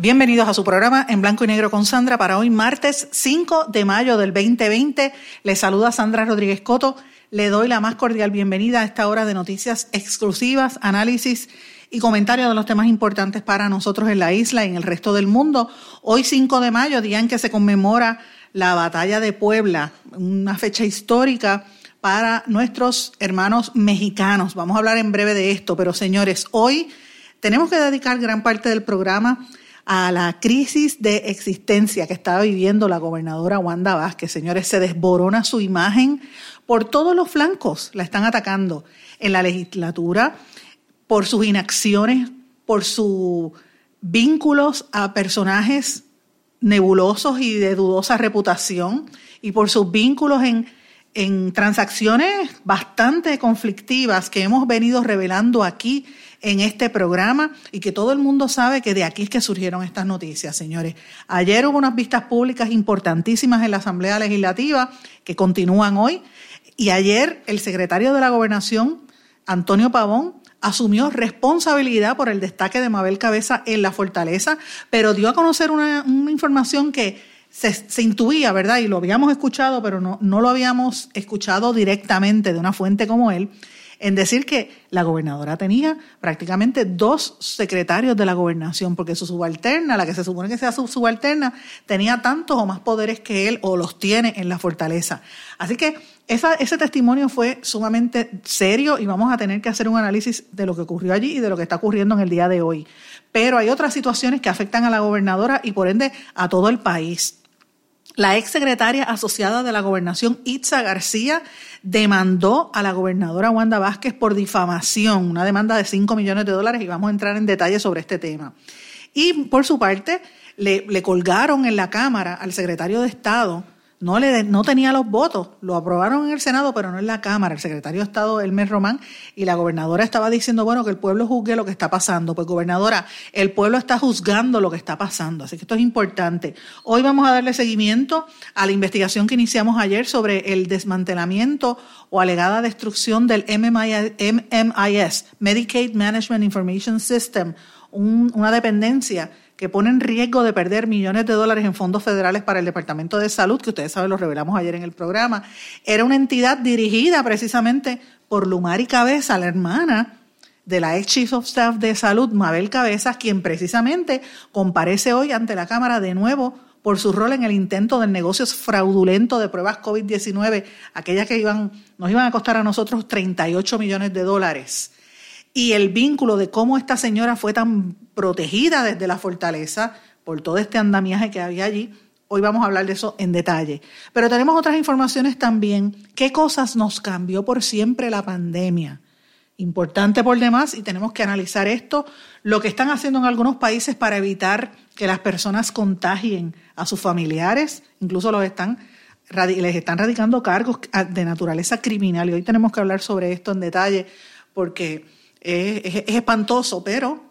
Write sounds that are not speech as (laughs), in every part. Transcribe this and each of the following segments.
Bienvenidos a su programa en blanco y negro con Sandra para hoy martes 5 de mayo del 2020. Les saluda Sandra Rodríguez Coto. Le doy la más cordial bienvenida a esta hora de noticias exclusivas, análisis y comentarios de los temas importantes para nosotros en la isla y en el resto del mundo. Hoy 5 de mayo, día en que se conmemora la batalla de Puebla, una fecha histórica para nuestros hermanos mexicanos. Vamos a hablar en breve de esto, pero señores, hoy tenemos que dedicar gran parte del programa a la crisis de existencia que estaba viviendo la gobernadora Wanda Vázquez. Señores, se desborona su imagen por todos los flancos, la están atacando en la legislatura por sus inacciones, por sus vínculos a personajes nebulosos y de dudosa reputación y por sus vínculos en en transacciones bastante conflictivas que hemos venido revelando aquí en este programa y que todo el mundo sabe que de aquí es que surgieron estas noticias, señores. Ayer hubo unas vistas públicas importantísimas en la Asamblea Legislativa que continúan hoy y ayer el secretario de la Gobernación, Antonio Pavón, asumió responsabilidad por el destaque de Mabel Cabeza en la fortaleza, pero dio a conocer una, información que se, intuía, ¿verdad? Y lo habíamos escuchado, pero no, no lo habíamos escuchado directamente de una fuente como él, en decir que la gobernadora tenía prácticamente dos secretarios de la gobernación, porque su subalterna, la que se supone que sea su subalterna, tenía tantos o más poderes que él o los tiene en la fortaleza. Así que esa, ese testimonio fue sumamente serio y vamos a tener que hacer un análisis de lo que ocurrió allí y de lo que está ocurriendo en el día de hoy. Pero hay otras situaciones que afectan a la gobernadora y por ende a todo el país. La ex secretaria asociada de la gobernación, Itza García, demandó a la gobernadora Wanda Vázquez por difamación, una demanda de 5 millones de dólares y vamos a entrar en detalle sobre este tema. Y por su parte, le, le colgaron en la Cámara al secretario de Estado no, le, no tenía los votos. Lo aprobaron en el Senado, pero no en la Cámara. El secretario de Estado, Elmer Román, y la gobernadora estaba diciendo, bueno, que el pueblo juzgue lo que está pasando. Pues, gobernadora, el pueblo está juzgando lo que está pasando. Así que esto es importante. Hoy vamos a darle seguimiento a la investigación que iniciamos ayer sobre el desmantelamiento o alegada destrucción del MMIS, Medicaid Management Information System, una dependencia que pone en riesgo de perder millones de dólares en fondos federales para el Departamento de Salud, que ustedes saben, lo revelamos ayer en el programa, era una entidad dirigida precisamente por Lumari Cabeza, la hermana de la ex Chief of Staff de Salud, Mabel Cabezas, quien precisamente comparece hoy ante la Cámara de nuevo por su rol en el intento del negocio fraudulento de pruebas COVID-19, aquellas que iban, nos iban a costar a nosotros 38 millones de dólares y el vínculo de cómo esta señora fue tan protegida desde la fortaleza por todo este andamiaje que había allí. Hoy vamos a hablar de eso en detalle. Pero tenemos otras informaciones también. ¿Qué cosas nos cambió por siempre la pandemia? Importante por demás y tenemos que analizar esto, lo que están haciendo en algunos países para evitar que las personas contagien a sus familiares, incluso los están, les están radicando cargos de naturaleza criminal. Y hoy tenemos que hablar sobre esto en detalle porque es, espantoso, pero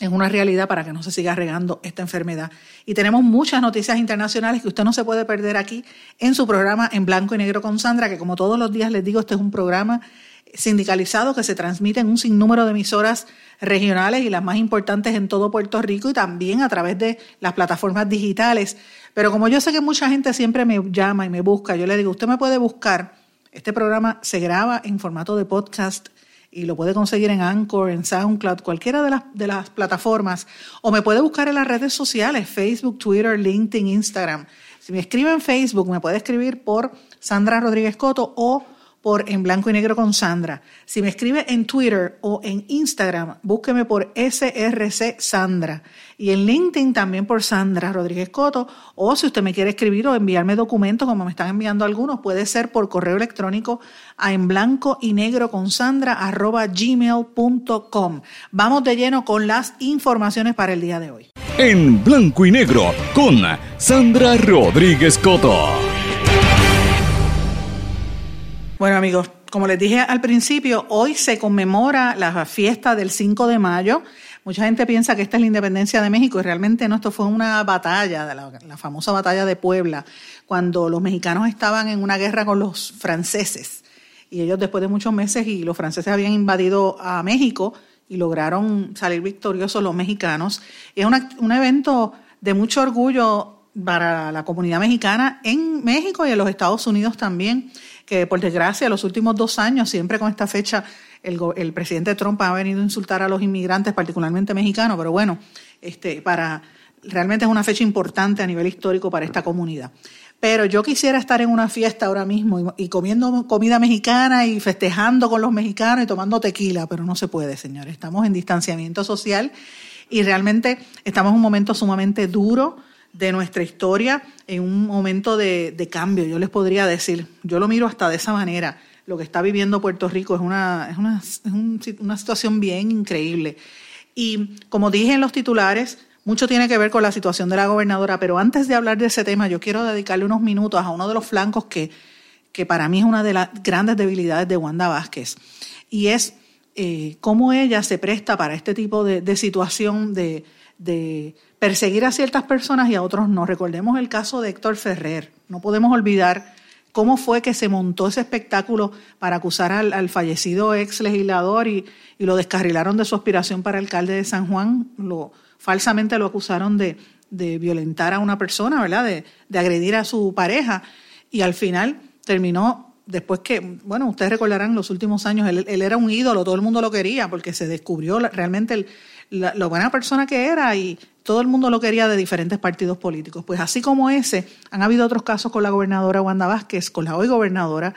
es una realidad para que no se siga regando esta enfermedad. Y tenemos muchas noticias internacionales que usted no se puede perder aquí en su programa en blanco y negro con Sandra, que como todos los días les digo, este es un programa sindicalizado que se transmite en un sinnúmero de emisoras regionales y las más importantes en todo Puerto Rico y también a través de las plataformas digitales. Pero como yo sé que mucha gente siempre me llama y me busca, yo le digo, usted me puede buscar. Este programa se graba en formato de podcast y lo puede conseguir en Anchor, en SoundCloud, cualquiera de las, de las plataformas, o me puede buscar en las redes sociales, Facebook, Twitter, LinkedIn, Instagram. Si me escribe en Facebook, me puede escribir por Sandra Rodríguez Coto o por En Blanco y Negro con Sandra. Si me escribe en Twitter o en Instagram, búsqueme por SRC Sandra. Y en LinkedIn también por Sandra Rodríguez Coto. O si usted me quiere escribir o enviarme documentos, como me están enviando algunos, puede ser por correo electrónico a en blanco y negro con Sandra arroba gmail.com. Vamos de lleno con las informaciones para el día de hoy. En blanco y negro con Sandra Rodríguez Coto. Bueno amigos, como les dije al principio, hoy se conmemora la fiesta del 5 de mayo. Mucha gente piensa que esta es la independencia de México y realmente no, esto fue una batalla, la, la famosa batalla de Puebla, cuando los mexicanos estaban en una guerra con los franceses. Y ellos después de muchos meses y los franceses habían invadido a México y lograron salir victoriosos los mexicanos. es un evento de mucho orgullo para la comunidad mexicana en México y en los Estados Unidos también que por desgracia los últimos dos años, siempre con esta fecha, el, el, presidente Trump ha venido a insultar a los inmigrantes, particularmente mexicanos, pero bueno, este, para, realmente es una fecha importante a nivel histórico para esta comunidad. Pero yo quisiera estar en una fiesta ahora mismo y, y, comiendo comida mexicana y festejando con los mexicanos y tomando tequila, pero no se puede, señores. Estamos en distanciamiento social y realmente estamos en un momento sumamente duro de nuestra historia en un momento de, cambio, yo les podría decir. Yo lo miro hasta de esa manera. Lo que está viviendo Puerto Rico es una, es una, es una situación bien increíble. Y como dije en los titulares, mucho tiene que ver con la situación de la gobernadora, pero antes de hablar de ese tema, yo quiero dedicarle unos minutos a uno de los flancos que, que para mí es una de las grandes debilidades de Wanda Vázquez, y es eh, cómo ella se presta para este tipo de, situación de, de perseguir a ciertas personas y a otros no. Recordemos el caso de Héctor Ferrer. No podemos olvidar cómo fue que se montó ese espectáculo para acusar al, fallecido ex legislador y, lo descarrilaron de su aspiración para alcalde de San Juan. Lo, falsamente lo acusaron de, violentar a una persona, ¿verdad? De, agredir a su pareja. Y al final terminó, después que, bueno, ustedes recordarán los últimos años, él, era un ídolo, todo el mundo lo quería porque se descubrió realmente el, la, buena persona que era y todo el mundo lo quería de diferentes partidos políticos. Pues así como ese, han habido otros casos con la gobernadora Wanda Vázquez, con la hoy gobernadora,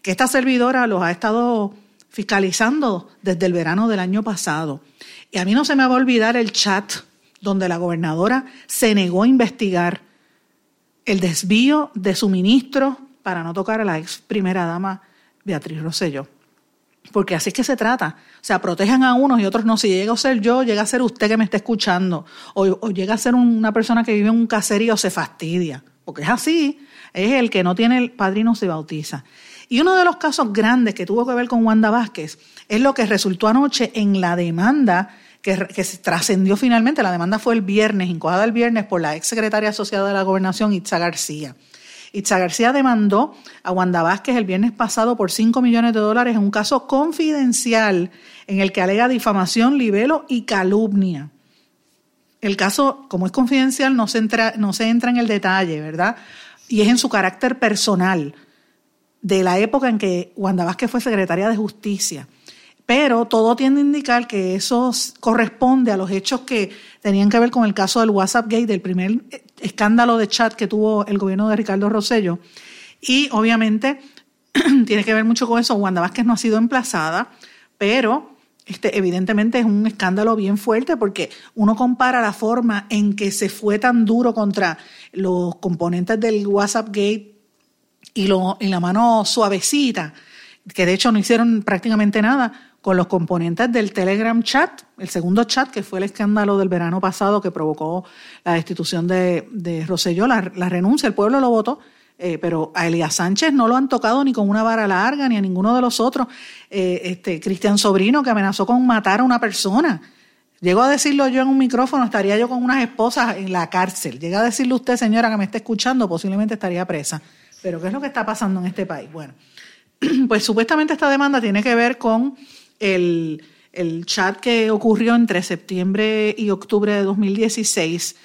que esta servidora los ha estado fiscalizando desde el verano del año pasado. Y a mí no se me va a olvidar el chat donde la gobernadora se negó a investigar el desvío de suministro para no tocar a la ex primera dama Beatriz Rosselló. Porque así es que se trata. O sea, protejan a unos y otros no. Si llega a ser yo, llega a ser usted que me está escuchando. O, llega a ser una persona que vive en un caserío, se fastidia. Porque es así. Es el que no tiene el padrino se bautiza. Y uno de los casos grandes que tuvo que ver con Wanda Vázquez es lo que resultó anoche en la demanda que, que trascendió finalmente. La demanda fue el viernes, incoada el viernes por la ex secretaria asociada de la gobernación, Itza García. Itza García demandó a Wanda Vázquez el viernes pasado por 5 millones de dólares en un caso confidencial en el que alega difamación, libelo y calumnia. El caso, como es confidencial, no se entra, no se entra en el detalle, ¿verdad? Y es en su carácter personal de la época en que Wanda Vázquez fue secretaria de Justicia. Pero todo tiende a indicar que eso corresponde a los hechos que tenían que ver con el caso del WhatsApp Gate, del primer escándalo de chat que tuvo el gobierno de Ricardo Rosello. Y obviamente (clears throat) tiene que ver mucho con eso. Wanda Vázquez no ha sido emplazada, pero este, evidentemente es un escándalo bien fuerte porque uno compara la forma en que se fue tan duro contra los componentes del WhatsApp Gate y, lo, y la mano suavecita, que de hecho no hicieron prácticamente nada, con los componentes del Telegram chat, el segundo chat, que fue el escándalo del verano pasado que provocó la destitución de, de Rosselló, la, renuncia, el pueblo lo votó, eh, pero a Elías Sánchez no lo han tocado ni con una vara larga, ni a ninguno de los otros. Eh, este, Cristian Sobrino, que amenazó con matar a una persona. Llego a decirlo yo en un micrófono, estaría yo con unas esposas en la cárcel. Llega a decirle usted, señora, que me está escuchando, posiblemente estaría presa. Pero ¿qué es lo que está pasando en este país? Bueno, (clears throat) pues supuestamente esta demanda tiene que ver con el, chat que ocurrió entre septiembre y octubre de 2016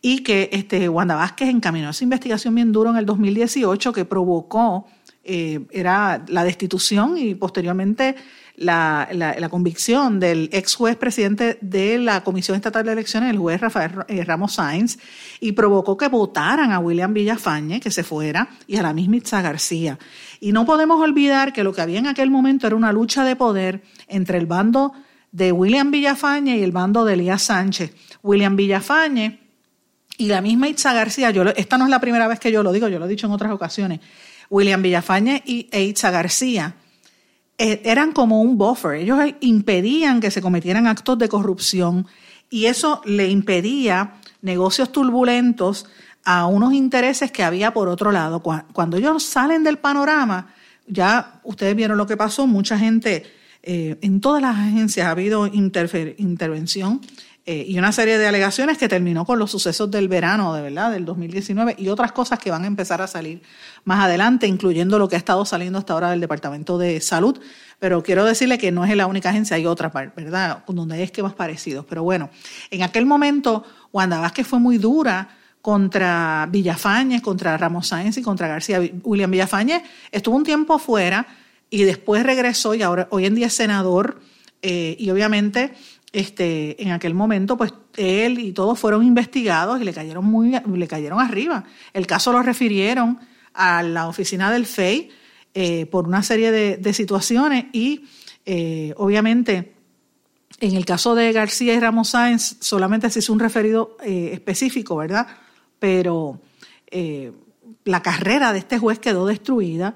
y que este, Wanda Vázquez encaminó esa investigación bien duro en el 2018 que provocó eh, era la destitución y posteriormente la, la, convicción del ex juez presidente de la Comisión Estatal de Elecciones, el juez Rafael eh, Ramos Sáenz, y provocó que votaran a William Villafañe, que se fuera, y a la misma Itza García. Y no podemos olvidar que lo que había en aquel momento era una lucha de poder entre el bando de William Villafañe y el bando de Elías Sánchez. William Villafañe y la misma Itza García, yo, esta no es la primera vez que yo lo digo, yo lo he dicho en otras ocasiones, William Villafañe y, e Itza García eran como un buffer, ellos impedían que se cometieran actos de corrupción y eso le impedía negocios turbulentos a unos intereses que había por otro lado. Cuando ellos salen del panorama, ya ustedes vieron lo que pasó, mucha gente, eh, en todas las agencias ha habido intervención eh, y una serie de alegaciones que terminó con los sucesos del verano, de verdad, del 2019 y otras cosas que van a empezar a salir más adelante, incluyendo lo que ha estado saliendo hasta ahora del Departamento de Salud. Pero quiero decirle que no es la única agencia, hay otras, ¿verdad?, donde hay esquemas parecidos. Pero bueno, en aquel momento, Wanda Vázquez fue muy dura contra Villafañez, contra Ramos Sáenz y contra García. William Villafañez estuvo un tiempo fuera y después regresó y ahora hoy en día es senador eh, y obviamente este, en aquel momento, pues él y todos fueron investigados y le cayeron muy, le cayeron arriba. El caso lo refirieron a la oficina del FEI eh, por una serie de, situaciones y eh, obviamente en el caso de García y Ramos Sáenz solamente se hizo un referido eh, específico, ¿verdad? Pero la carrera de este juez quedó destruida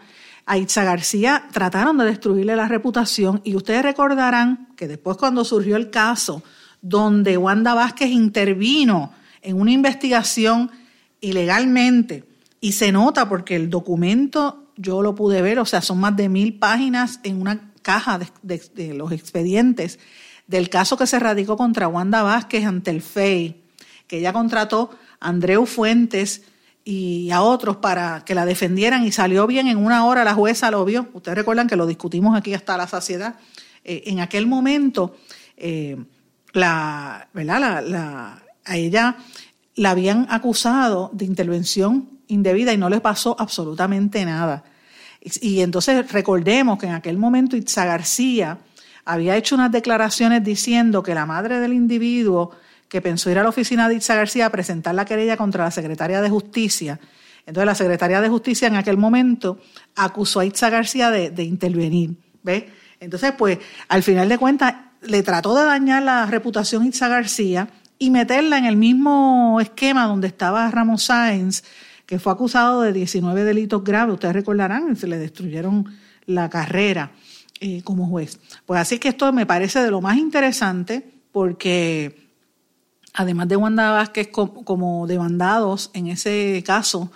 a Itza García trataron de destruirle la reputación y ustedes recordarán que después cuando surgió el caso donde Wanda Vázquez intervino en una investigación ilegalmente y se nota porque el documento yo lo pude ver, o sea, son más de mil páginas en una caja de, los expedientes del caso que se radicó contra Wanda Vázquez ante el FEI, que ella contrató a Andreu Fuentes, y a otros para que la defendieran y salió bien en una hora, la jueza lo vio. Ustedes recuerdan que lo discutimos aquí hasta la saciedad. Eh, en aquel momento, eh, la, ¿verdad? La, a ella la habían acusado de intervención indebida y no le pasó absolutamente nada. Y, y entonces recordemos que en aquel momento Itza García había hecho unas declaraciones diciendo que la madre del individuo que pensó ir a la oficina de Itza García a presentar la querella contra la secretaria de Justicia. Entonces la secretaria de Justicia en aquel momento acusó a Itza García de, intervenir. ¿Ves? Entonces, pues, al final de cuentas, le trató de dañar la reputación Itza García y meterla en el mismo esquema donde estaba Ramos Sáenz, que fue acusado de 19 delitos graves. Ustedes recordarán, se le destruyeron la carrera eh, como juez. Pues así que esto me parece de lo más interesante porque además de Wanda Vázquez como demandados en ese caso,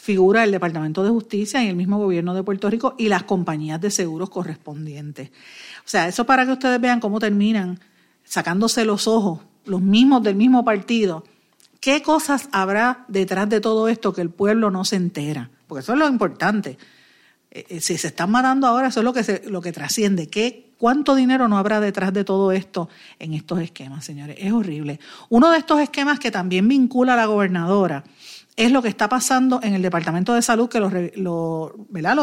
figura el Departamento de Justicia y el mismo gobierno de Puerto Rico y las compañías de seguros correspondientes. O sea, eso para que ustedes vean cómo terminan sacándose los ojos, los mismos del mismo partido. ¿Qué cosas habrá detrás de todo esto que el pueblo no se entera? Porque eso es lo importante. Eh, eh, si se están matando ahora, eso es lo que, lo que trasciende. ¿Qué, ¿Cuánto dinero no habrá detrás de todo esto en estos esquemas, señores? Es horrible. Uno de estos esquemas que también vincula a la gobernadora es lo que está pasando en el Departamento de Salud, que lo,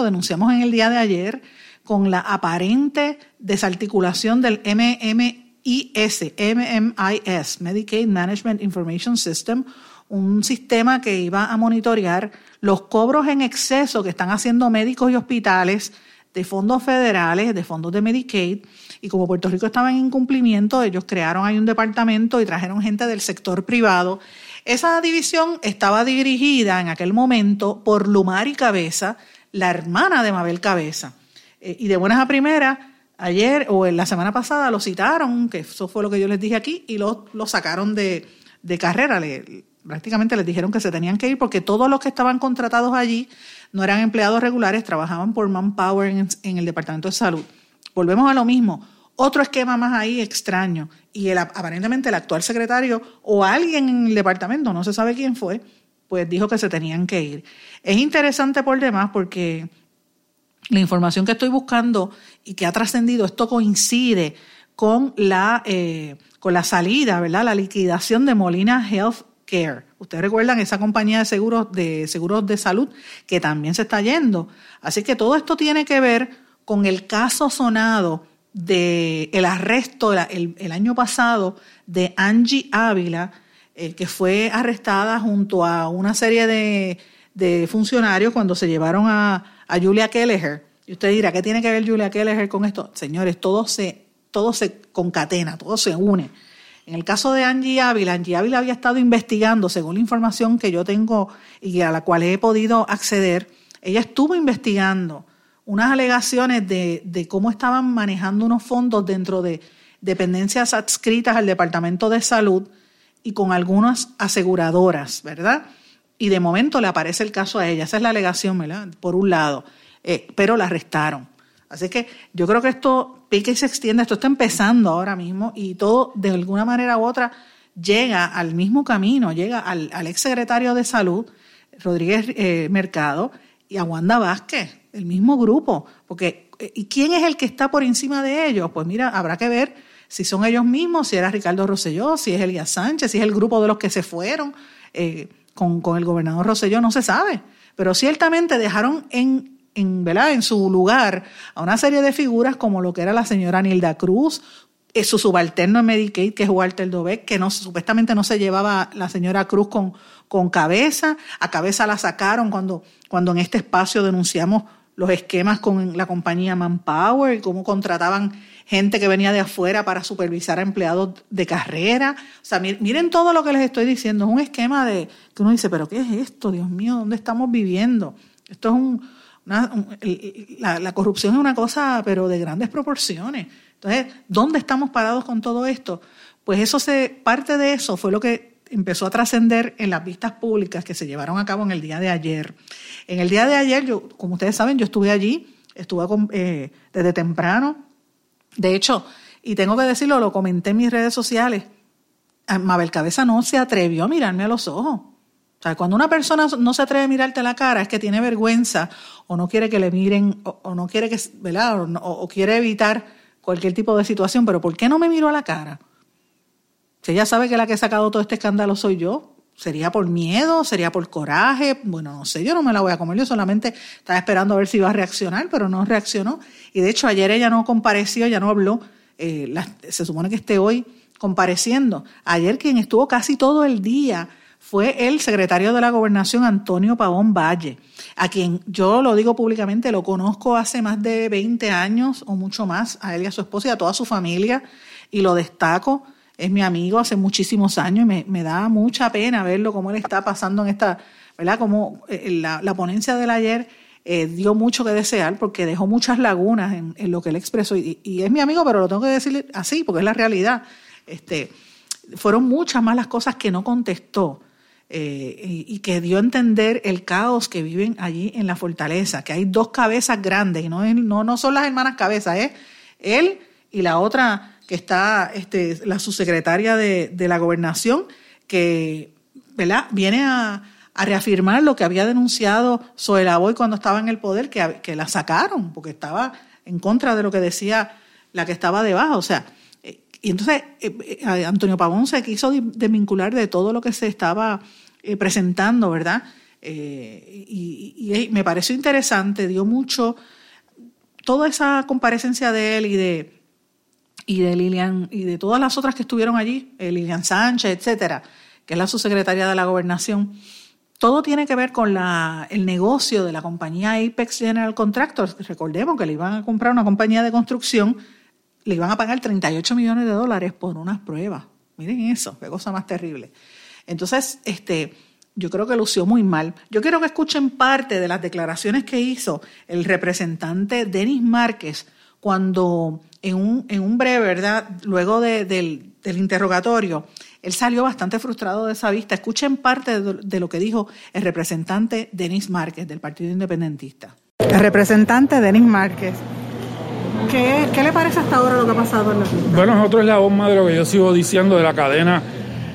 denunciamos en el día de ayer, con la aparente desarticulación del MMIS, MMIS, Medicaid Management Information System, un sistema que iba a monitorear los cobros en exceso que están haciendo médicos y hospitales de fondos federales, de fondos de Medicaid, y como Puerto Rico estaba en incumplimiento, ellos crearon ahí un departamento y trajeron gente del sector privado. Esa división estaba dirigida en aquel momento por Lumari Cabeza, la hermana de Mabel Cabeza. Eh, y de buenas a primeras, ayer o en la semana pasada lo citaron, que eso fue lo que yo les dije aquí, y lo, sacaron de, carrera. Prácticamente les dijeron que se tenían que ir porque todos los que estaban contratados allí no eran empleados regulares, trabajaban por manpower en, el Departamento de Salud. Volvemos a lo mismo. Otro esquema más ahí extraño. Y aparentemente el actual secretario o alguien en el departamento, no se sabe quién fue, pues dijo que se tenían que ir. Es interesante por demás porque la información que estoy buscando y que ha trascendido, esto coincide con la, eh, con la salida, ¿verdad? La liquidación de Molina Health Care. Ustedes recuerdan esa compañía de seguros de seguros de salud que también se está yendo. Así que todo esto tiene que ver con el caso sonado de el arresto el, año pasado de Angie Ávila, eh, que fue arrestada junto a una serie de, de funcionarios cuando se llevaron a, a Julia Kelleher. Y usted dirá, ¿qué tiene que ver Julia Kelleher con esto? Señores, todo se, todo se concatena, todo se une. En el caso de Angie Ávila, Angie Ávila había estado investigando, según la información que yo tengo y a la cual he podido acceder, ella estuvo investigando unas alegaciones de, cómo estaban manejando unos fondos dentro de dependencias adscritas al Departamento de Salud y con algunas aseguradoras, ¿verdad? Y de momento le aparece el caso a ella. Esa es la alegación, ¿verdad? Por un lado. Eh, pero la arrestaron. Así que yo creo que esto pique y se extiende, esto está empezando ahora mismo y todo de alguna manera u otra llega al mismo camino, llega al, al ex secretario de Salud, Rodríguez eh, Mercado, y a Wanda Vázquez, el mismo grupo. Porque, eh, ¿y quién es el que está por encima de ellos? Pues mira, habrá que ver si son ellos mismos, si era Ricardo Rosselló, si es Elías Sánchez, si es el grupo de los que se fueron con, con el gobernador Rosselló, no se sabe. Pero ciertamente dejaron en en, ¿verdad? en su lugar a una serie de figuras como lo que era la señora Nilda Cruz, eh, su subalterno en Medicaid, que es Walter Dobeck, que no, supuestamente no se llevaba la señora Cruz con, con cabeza, a cabeza la sacaron cuando, cuando en este espacio denunciamos los esquemas con la compañía Manpower y cómo contrataban gente que venía de afuera para supervisar a empleados de carrera. O sea, miren todo lo que les estoy diciendo. Es un esquema de que uno dice, pero ¿qué es esto? Dios mío, ¿dónde estamos viviendo? Esto es un, la, corrupción es una cosa, pero de grandes proporciones. Entonces, ¿dónde estamos parados con todo esto? Pues eso se, parte de eso fue lo que empezó a trascender en las vistas públicas que se llevaron a cabo en el día de ayer. En el día de ayer, yo, como ustedes saben, yo estuve allí, estuve eh, desde temprano. De hecho, y tengo que decirlo, lo comenté en mis redes sociales, Mabel Cabeza no se atrevió a mirarme a los ojos. O sea, cuando una persona no se atreve a mirarte la cara es que tiene vergüenza o no quiere que le miren o, no quiere que, ¿verdad? O, quiere evitar cualquier tipo de situación. Pero ¿por qué no me miró a la cara? Si ella sabe que la que ha sacado todo este escándalo soy yo, ¿sería por miedo? ¿Sería por coraje? Bueno, no sé, yo no me la voy a comer. Yo solamente estaba esperando a ver si iba a reaccionar, pero no reaccionó. Y de hecho ayer ella no compareció, ya no habló. Eh, se supone que esté hoy compareciendo. Ayer quien estuvo casi todo el día fue el secretario de la gobernación Antonio Pavón Valle, a quien yo lo digo públicamente, lo conozco hace más de 20 años o mucho más, a él y a su esposa y a toda su familia, y lo destaco, es mi amigo hace muchísimos años y me, da mucha pena verlo cómo él está pasando en esta, ¿verdad? Como eh, la, la ponencia del ayer eh, dio mucho que desear porque dejó muchas lagunas en, lo que él expresó y, y, es mi amigo, pero lo tengo que decir así porque es la realidad. Este, fueron muchas más las cosas que no contestó eh, y, que dio a entender el caos que viven allí en la fortaleza, que hay dos cabezas grandes, y no, no, no son las hermanas cabezas, es él y la otra que está, este, la subsecretaria de, de la gobernación, que ¿verdad? viene a, reafirmar lo que había denunciado Boy cuando estaba en el poder, que, que la sacaron, porque estaba en contra de lo que decía la que estaba debajo. O sea, y entonces eh, eh, Antonio Pavón se quiso desvincular de todo lo que se estaba eh, presentando, ¿verdad? y, me pareció interesante, dio mucho, toda esa comparecencia de él y de, y de Lilian, y de todas las otras que estuvieron allí, Lilian Sánchez, etcétera, que es la subsecretaria de la gobernación, todo tiene que ver con la, el negocio de la compañía Apex General Contractors. Recordemos que le iban a comprar una compañía de construcción le iban a pagar 38 millones de dólares por unas pruebas. Miren eso, qué cosa más terrible. Entonces, este, yo creo que lució muy mal. Yo quiero que escuchen parte de las declaraciones que hizo el representante Denis Márquez cuando en un, en un breve, ¿verdad? Luego del, del, interrogatorio, él salió bastante frustrado de esa vista. Escuchen parte de, de lo que dijo el representante Denis Márquez del Partido Independentista. El representante Denis Márquez. ¿Qué, le parece hasta ahora lo que ha pasado en la Bueno, nosotros la bomba de lo que yo sigo diciendo de la cadena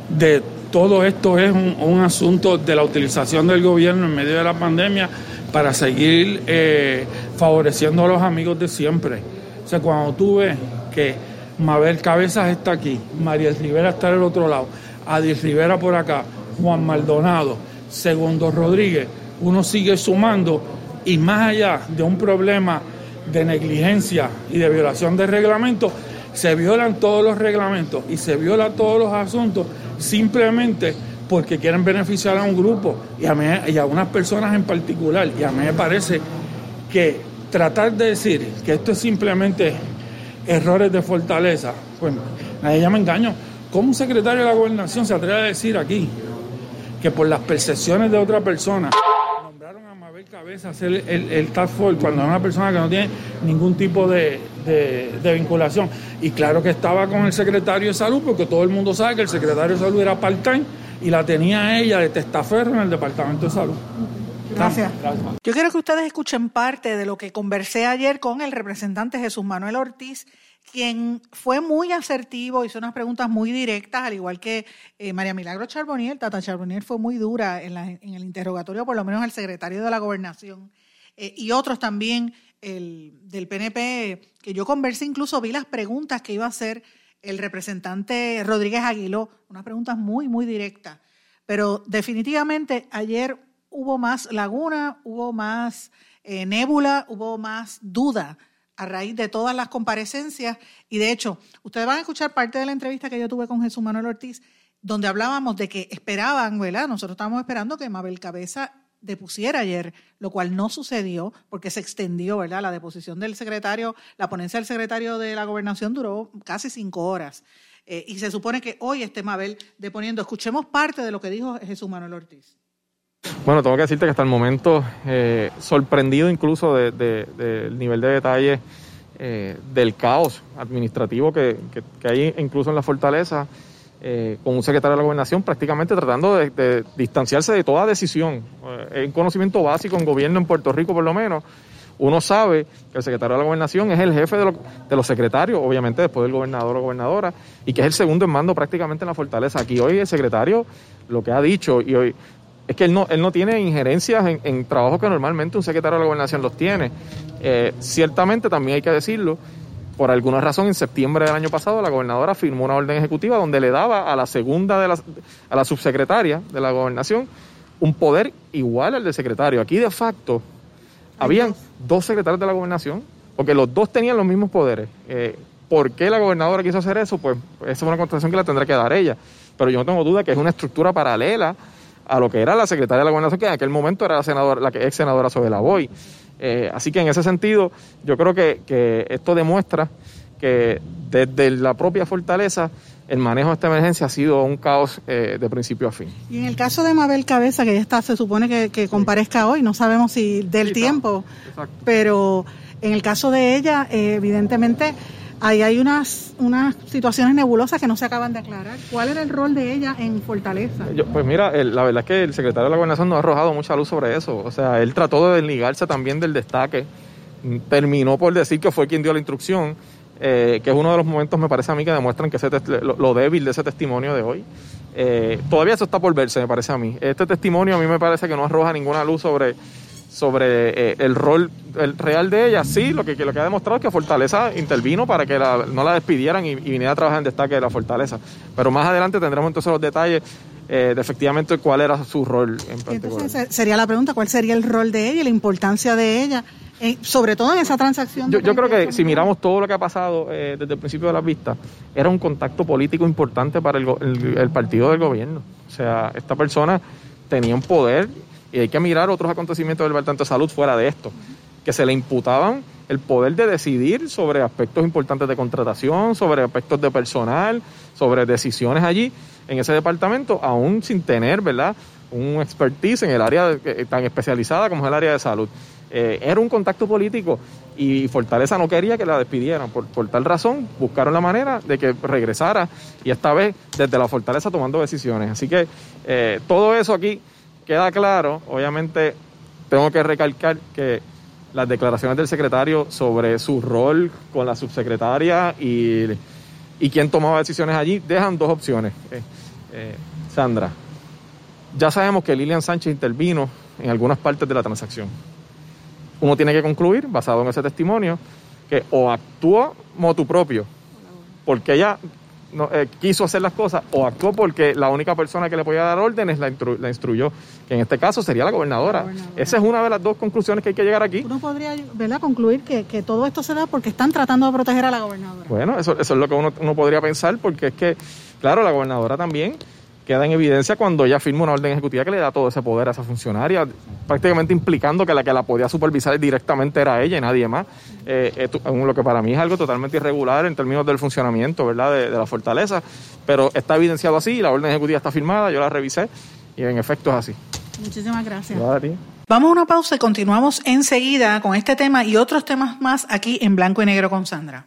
de todo esto es un, asunto de la utilización del gobierno en medio de la pandemia para seguir eh, favoreciendo a los amigos de siempre. O sea, cuando tú ves que Mabel Cabezas está aquí, María Rivera está del otro lado, Adis Rivera por acá, Juan Maldonado, Segundo Rodríguez, uno sigue sumando y más allá de un problema de negligencia y de violación de reglamento, se violan todos los reglamentos y se violan todos los asuntos simplemente porque quieren beneficiar a un grupo y a, mí, y a unas personas en particular. Y a mí me parece que tratar de decir que esto es simplemente errores de fortaleza, pues nadie ya me engaño. ¿Cómo un secretario de la gobernación se atreve a decir aquí que por las percepciones de otra persona Cabeza hacer el, el, task force cuando es una persona que no tiene ningún tipo de, de, vinculación? Y claro que estaba con el secretario de salud, porque todo el mundo sabe que el secretario de salud era part-time y la tenía ella de testaferro en el departamento de salud. Gracias. Yo quiero que ustedes escuchen parte de lo que conversé ayer con el representante Jesús Manuel Ortiz quien fue muy asertivo, hizo unas preguntas muy directas, al igual que eh, María Milagro Charboniel. Tata Charboniel fue muy dura en, el interrogatorio, por lo menos el secretario de la gobernación, eh, y otros también el, del PNP, que yo conversé, incluso vi las preguntas que iba a hacer el representante Rodríguez Aguiló, unas preguntas muy, muy directas. Pero definitivamente ayer hubo más laguna, hubo más eh, nébula, hubo más duda a raíz de todas las comparecencias. Y de hecho, ustedes van a escuchar parte de la entrevista que yo tuve con Jesús Manuel Ortiz, donde hablábamos de que esperaban, ¿verdad? Nosotros estábamos esperando que Mabel Cabeza depusiera ayer, lo cual no sucedió porque se extendió, ¿verdad? La deposición del secretario, la ponencia del secretario de la gobernación duró casi cinco horas. Eh, y se supone que hoy esté Mabel deponiendo. Escuchemos parte de lo que dijo Jesús Manuel Ortiz. Bueno, tengo que decirte que hasta el momento, eh, sorprendido incluso del nivel de detalle eh, del caos administrativo que, hay incluso en la fortaleza, eh, con un secretario de la gobernación prácticamente tratando de, distanciarse de toda decisión. Es un conocimiento básico en gobierno en Puerto Rico por lo menos. Uno sabe que el secretario de la gobernación es el jefe de, de los secretarios, obviamente después del gobernador o gobernadora, y que es el segundo en mando prácticamente en la fortaleza. Aquí hoy el secretario lo que ha dicho, y hoy es que él no, él no tiene injerencias en, en trabajos que normalmente un secretario de la gobernación los tiene. Eh, ciertamente también hay que decirlo, por alguna razón en septiembre del año pasado la gobernadora firmó una orden ejecutiva donde le daba a la segunda de la, a la subsecretaria de la gobernación un poder igual al del secretario. Aquí de facto habían dos secretarios de la gobernación, porque los dos tenían los mismos poderes. Eh, ¿Por qué la gobernadora quiso hacer eso? Pues esa es una contestación que la tendrá que dar ella. Pero yo no tengo duda que es una estructura paralela a lo que era la secretaria de la gobernación, que en aquel momento era la, senadora, la ex senadora sobre la BOI. Eh, así que en ese sentido, yo creo que, esto demuestra que desde la propia fortaleza el manejo de esta emergencia ha sido un caos eh, de principio a fin. Y en el caso de Mabel Cabeza, que ya está, se supone que, comparezca hoy, no sabemos si del tiempo, pero en el caso de ella, eh, evidentemente ahí hay unas, unas situaciones nebulosas que no se acaban de aclarar. ¿Cuál era el rol de ella en Fortaleza? pues mira, la verdad es que el secretario de la Gobernación no ha arrojado mucha luz sobre eso. O sea, él trató de desligarse también del destaque. Terminó por decir que fue quien dio la instrucción, eh, que es uno de los momentos, me parece a mí, que demuestran que ese lo, débil de ese testimonio de hoy. Eh, todavía eso está por verse, me parece a mí. Este testimonio a mí me parece que no arroja ninguna luz sobre sobre eh, el rol el real de ella, sí, lo que, lo que ha demostrado es que Fortaleza intervino para que no la despidieran y, viniera a trabajar en destaque de la Fortaleza. Pero más adelante tendremos entonces los detalles eh, de efectivamente cuál era su rol en particular. Entonces sería la pregunta, ¿cuál sería el rol de ella y la importancia de ella, eh, sobre todo en esa transacción? Yo, creo que si miramos todo lo que ha pasado desde el principio de las vistas, era un contacto político importante para el, el partido del gobierno. O sea, esta persona tenía un poder y hay que mirar otros acontecimientos del Departamento de Salud fuera de esto, que se le imputaban el poder de decidir sobre aspectos importantes de contratación, sobre aspectos de personal, sobre decisiones allí en ese departamento, aún sin tener, ¿verdad?, un expertise en el área eh, tan especializada como es el área de salud. Eh, era un contacto político y Fortaleza no quería que la despidieran. Por, tal razón, buscaron la manera de que regresara y esta vez desde la Fortaleza tomando decisiones. Así que eh, todo eso aquí queda claro, obviamente tengo que recalcar que las declaraciones del secretario sobre su rol con la subsecretaria y, y quién tomaba decisiones allí dejan dos opciones. Eh, eh, Sandra, ya sabemos que Lilian Sánchez intervino en algunas partes de la transacción. Uno tiene que concluir, basado en ese testimonio, que o actuó motu propio, porque ella eh, quiso hacer las cosas o actuó porque la única persona que le podía dar órdenes la, la instruyó, que en este caso sería la gobernadora. Esa es una de las dos conclusiones que hay que llegar aquí. Uno podría ¿verdad? concluir que, que, todo esto se da porque están tratando de proteger a la gobernadora. Bueno, eso, eso es lo que uno, uno podría pensar porque es que, claro, la gobernadora también queda en evidencia cuando ella firma una orden ejecutiva que le da todo ese poder a esa funcionaria, prácticamente implicando que la que la podía supervisar directamente era ella y nadie más. Eh, lo que para mí es algo totalmente irregular en términos del funcionamiento ¿verdad? De, la fortaleza, pero está evidenciado así, la orden ejecutiva está firmada, yo la revisé y en efecto es así. Muchísimas gracias. Vamos a una pausa y continuamos enseguida con este tema y otros temas más aquí en Blanco y Negro con Sandra.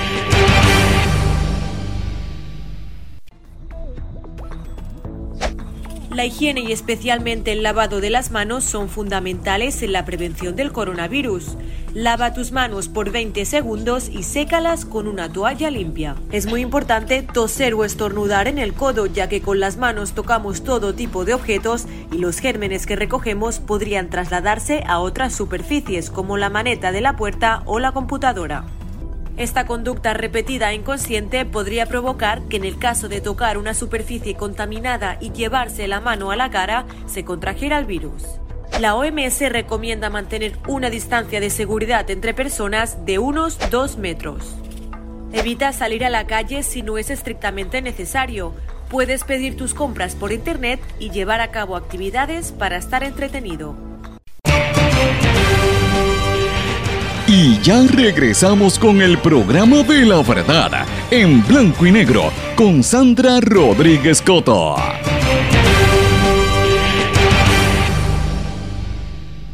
La higiene y especialmente el lavado de las manos son fundamentales en la prevención del coronavirus. Lava tus manos por 20 segundos y sécalas con una toalla limpia. Es muy importante toser o estornudar en el codo ya que con las manos tocamos todo tipo de objetos y los gérmenes que recogemos podrían trasladarse a otras superficies como la maneta de la puerta o la computadora. Esta conducta repetida e inconsciente podría provocar que en el caso de tocar una superficie contaminada y llevarse la mano a la cara, se contrajera el virus. La OMS recomienda mantener una distancia de seguridad entre personas de unos 2 metros. Evita salir a la calle si no es estrictamente necesario. Puedes pedir tus compras por Internet y llevar a cabo actividades para estar entretenido. Y ya regresamos con el programa de la verdad, en blanco y negro, con Sandra Rodríguez Coto.